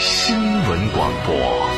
新闻广播。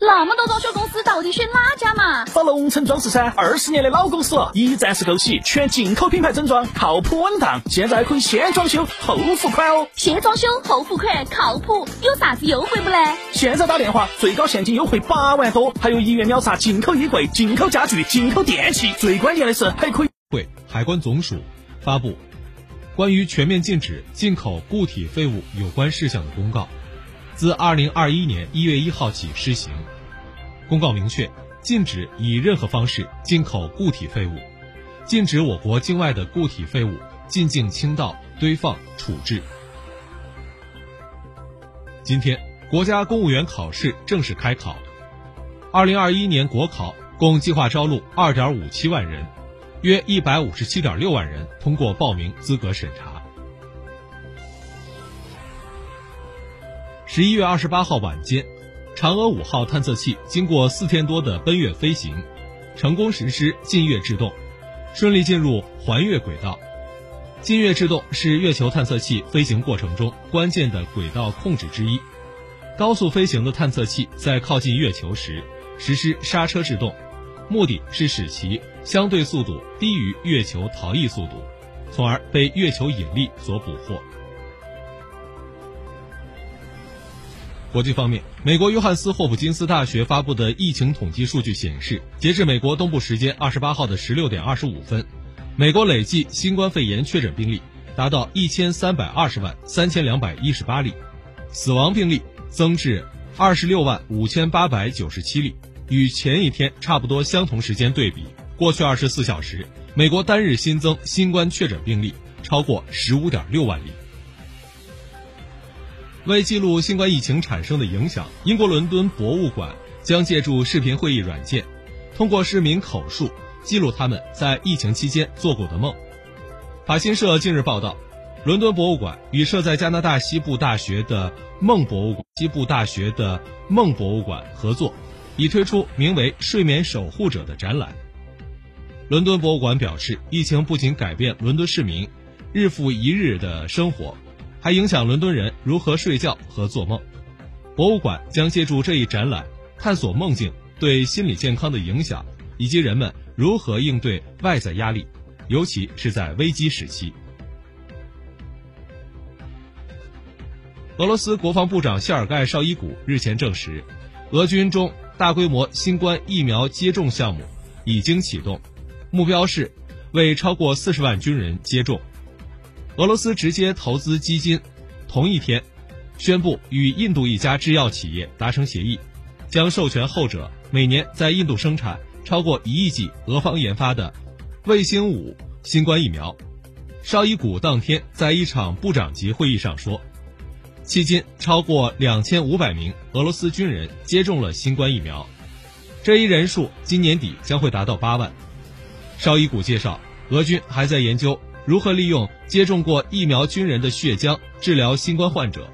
那么多装修公司，到底选哪家嘛？找龙城装饰噻，二十年的老公司了，一站式购齐，全进口品牌整装，靠谱稳当。现在可以先装修后付款哦。先装修后付款，靠谱，有啥子优惠不呢？现在打电话，最高现金优惠八万多，还有一元秒杀进口衣柜、进口家具、进口电器。最关键的是，还可以。会海关总署发布关于全面禁止进口固体废物有关事项的公告。自二零二一年一月一号起施行。公告明确，禁止以任何方式进口固体废物，禁止我国境外的固体废物进境倾倒、堆放、处置。今天，国家公务员考试正式开考。二零二一年国考共计划招录二点五七万人，约一百五十七点六万人通过报名资格审查。十一月二十八号晚间，嫦娥五号探测器经过四天多的奔月飞行，成功实施近月制动，顺利进入环月轨道。近月制动是月球探测器飞行过程中关键的轨道控制之一。高速飞行的探测器在靠近月球时实施刹车制动，目的是使其相对速度低于月球逃逸速度，从而被月球引力所捕获。国际方面，美国约翰斯霍普金斯大学发布的疫情统计数据显示，截至美国东部时间二十八号的十六点二十五分，美国累计新冠肺炎确诊病例达到一千三百二十万三千两百一十八例，死亡病例增至二十六万五千八百九十七例。与前一天差不多相同时间对比，过去二十四小时，美国单日新增新冠确诊病例超过十五点六万例。为记录新冠疫情产生的影响，英国伦敦博物馆将借助视频会议软件，通过市民口述记录他们在疫情期间做过的梦。法新社近日报道，伦敦博物馆与设在加拿大西部大学的梦博物馆、西部大学的梦博物馆合作，已推出名为“睡眠守护者”的展览。伦敦博物馆表示，疫情不仅改变伦敦市民日复一日的生活。还影响伦敦人如何睡觉和做梦。博物馆将借助这一展览，探索梦境对心理健康的影响，以及人们如何应对外在压力，尤其是在危机时期。俄罗斯国防部长谢尔盖绍伊古日前证实，俄军中大规模新冠疫苗接种项目已经启动，目标是为超过四十万军人接种。俄罗斯直接投资基金同一天宣布与印度一家制药企业达成协议，将授权后者每年在印度生产超过一亿剂俄方研发的卫星五新冠疫苗。绍伊古当天在一场部长级会议上说，迄今超过两千五百名俄罗斯军人接种了新冠疫苗，这一人数今年底将会达到八万。绍伊古介绍，俄军还在研究如何利用接种过疫苗军人的血浆治疗新冠患者。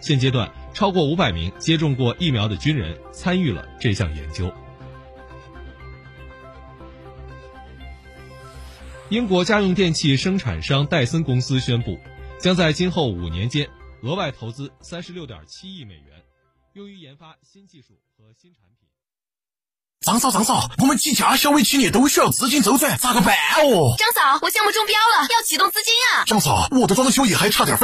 现阶段，超过五百名接种过疫苗的军人参与了这项研究。英国家用电器生产商戴森公司宣布，将在今后五年间额外投资三十六点七亿美元，用于研发新技术和新产品。张嫂，张嫂，我们几家小微企业都需要资金周转，咋个办哦？张嫂，我项目中标了，要启动资金啊！张嫂，我的装修也还差点费。